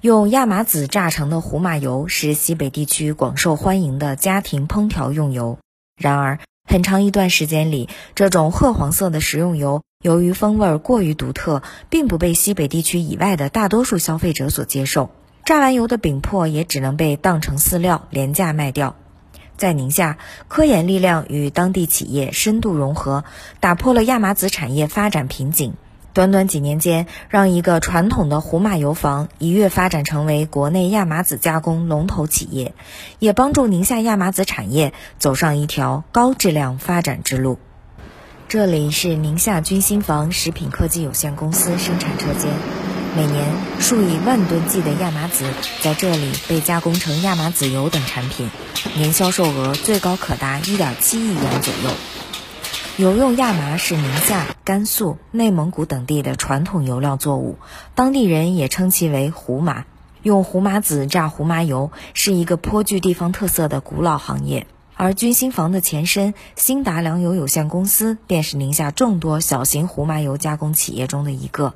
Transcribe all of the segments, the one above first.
用亚麻籽榨成的胡麻油是西北地区广受欢迎的家庭烹调用油。然而，很长一段时间里，这种褐黄色的食用油由于风味过于独特，并不被西北地区以外的大多数消费者所接受。榨完油的饼粕也只能被当成饲料廉价卖掉。在宁夏，科研力量与当地企业深度融合，打破了亚麻籽产业发展瓶颈。短短几年间，让一个传统的胡麻油坊一跃发展成为国内亚麻籽加工龙头企业，也帮助宁夏亚麻籽产业走上一条高质量发展之路。这里是宁夏君心坊食品科技有限公司生产车间，每年数以万吨计的亚麻籽在这里被加工成亚麻籽油等产品，年销售额最高可达1.7亿元左右。油用亚麻是宁夏、甘肃、内蒙古等地的传统油料作物，当地人也称其为胡麻。用胡麻籽榨胡麻油是一个颇具地方特色的古老行业，而君心坊的前身兴达粮油有限公司便是宁夏众多小型胡麻油加工企业中的一个。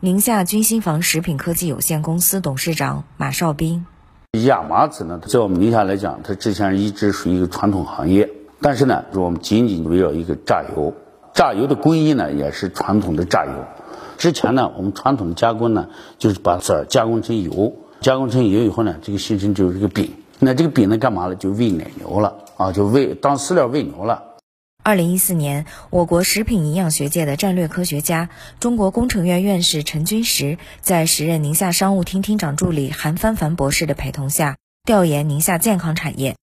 宁夏君心房食品科技有限公司董事长马少斌：亚麻籽呢，在我们宁夏来讲，它之前一直属于一个传统行业。但是呢，我们仅仅围绕一个榨油，榨油的工艺呢也是传统的榨油。之前呢，我们传统的加工呢就是把籽儿加工成油，加工成油以后呢，这个形成就是一个饼。那这个饼呢干嘛了？就喂奶牛了啊，就喂当饲料喂牛了。二零一四年，我国食品营养学界的战略科学家、中国工程院院士陈君石，在时任宁夏商务厅厅长助理韩帆帆博士的陪同下，调研宁夏健康产业。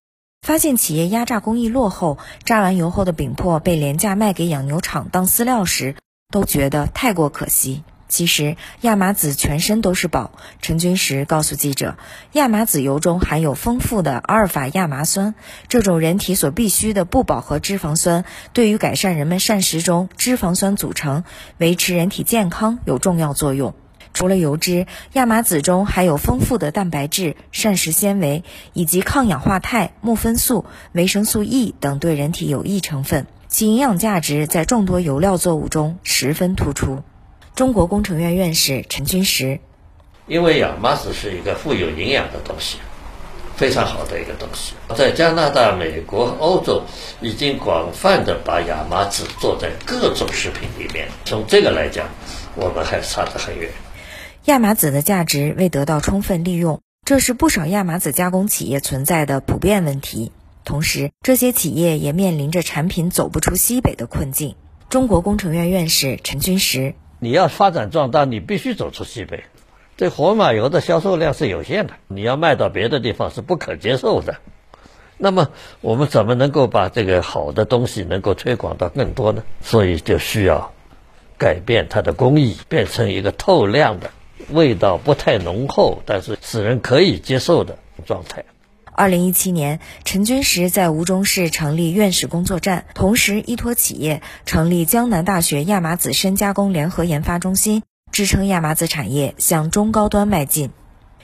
发现企业压榨工艺落后，榨完油后的饼粕被廉价卖给养牛场当饲料时，都觉得太过可惜。其实亚麻籽全身都是宝。陈军石告诉记者，亚麻籽油中含有丰富的阿尔法亚麻酸，这种人体所必需的不饱和脂肪酸，对于改善人们膳食中脂肪酸组成、维持人体健康有重要作用。除了油脂，亚麻籽中含有丰富的蛋白质、膳食纤维以及抗氧化肽、木酚素、维生素 E 等对人体有益成分，其营养价值在众多油料作物中十分突出。中国工程院院士陈军石：因为亚麻籽是一个富有营养的东西，非常好的一个东西，在加拿大、美国、欧洲已经广泛的把亚麻籽做在各种食品里面。从这个来讲，我们还差得很远。亚麻籽的价值未得到充分利用，这是不少亚麻籽加工企业存在的普遍问题。同时，这些企业也面临着产品走不出西北的困境。中国工程院院士陈军石：你要发展壮大，你必须走出西北。这活马油的销售量是有限的，你要卖到别的地方是不可接受的。那么，我们怎么能够把这个好的东西能够推广到更多呢？所以就需要改变它的工艺，变成一个透亮的。味道不太浓厚，但是使人可以接受的状态。二零一七年，陈军石在吴中市成立院士工作站，同时依托企业成立江南大学亚麻籽深加工联合研发中心，支撑亚麻籽产业向中高端迈进。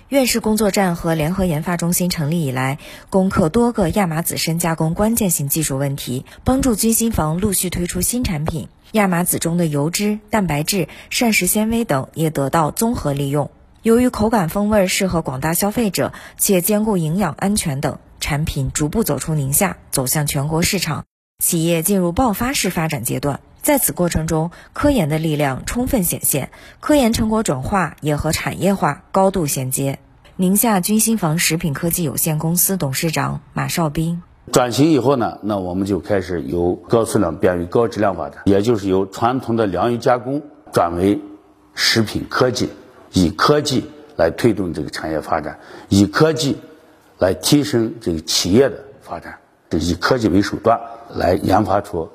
院士工作站和联合研发中心成立以来，攻克多个亚麻籽深加工关键性技术问题，帮助军心房陆续推出新产品。亚麻籽中的油脂、蛋白质、膳食纤维等也得到综合利用。由于口感风味适合广大消费者，且兼顾营养安全等，产品逐步走出宁夏，走向全国市场，企业进入爆发式发展阶段。在此过程中，科研的力量充分显现，科研成果转化也和产业化高度衔接。宁夏君心房食品科技有限公司董事长马少斌。转型以后呢，那我们就开始由高质量变为高质量发展，也就是由传统的粮油加工转为食品科技，以科技来推动这个产业发展，以科技来提升这个企业的发展，以科技为手段来研发出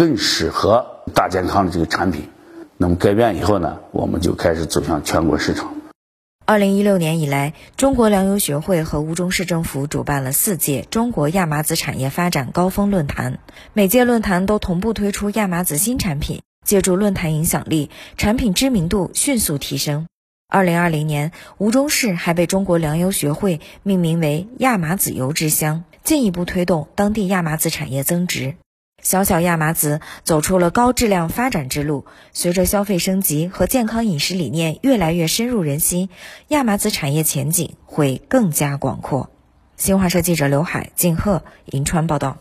更适合大健康的这个产品。那么改变以后呢，我们就开始走向全国市场。二零一六年以来，中国粮油学会和吴中市政府主办了四届中国亚麻籽产业发展高峰论坛，每届论坛都同步推出亚麻籽新产品，借助论坛影响力，产品知名度迅速提升。二零二零年，吴中市还被中国粮油学会命名为亚麻籽油之乡，进一步推动当地亚麻籽产业增值。小小亚麻籽走出了高质量发展之路。随着消费升级和健康饮食理念越来越深入人心，亚麻籽产业前景会更加广阔。新华社记者刘海、静鹤银川报道。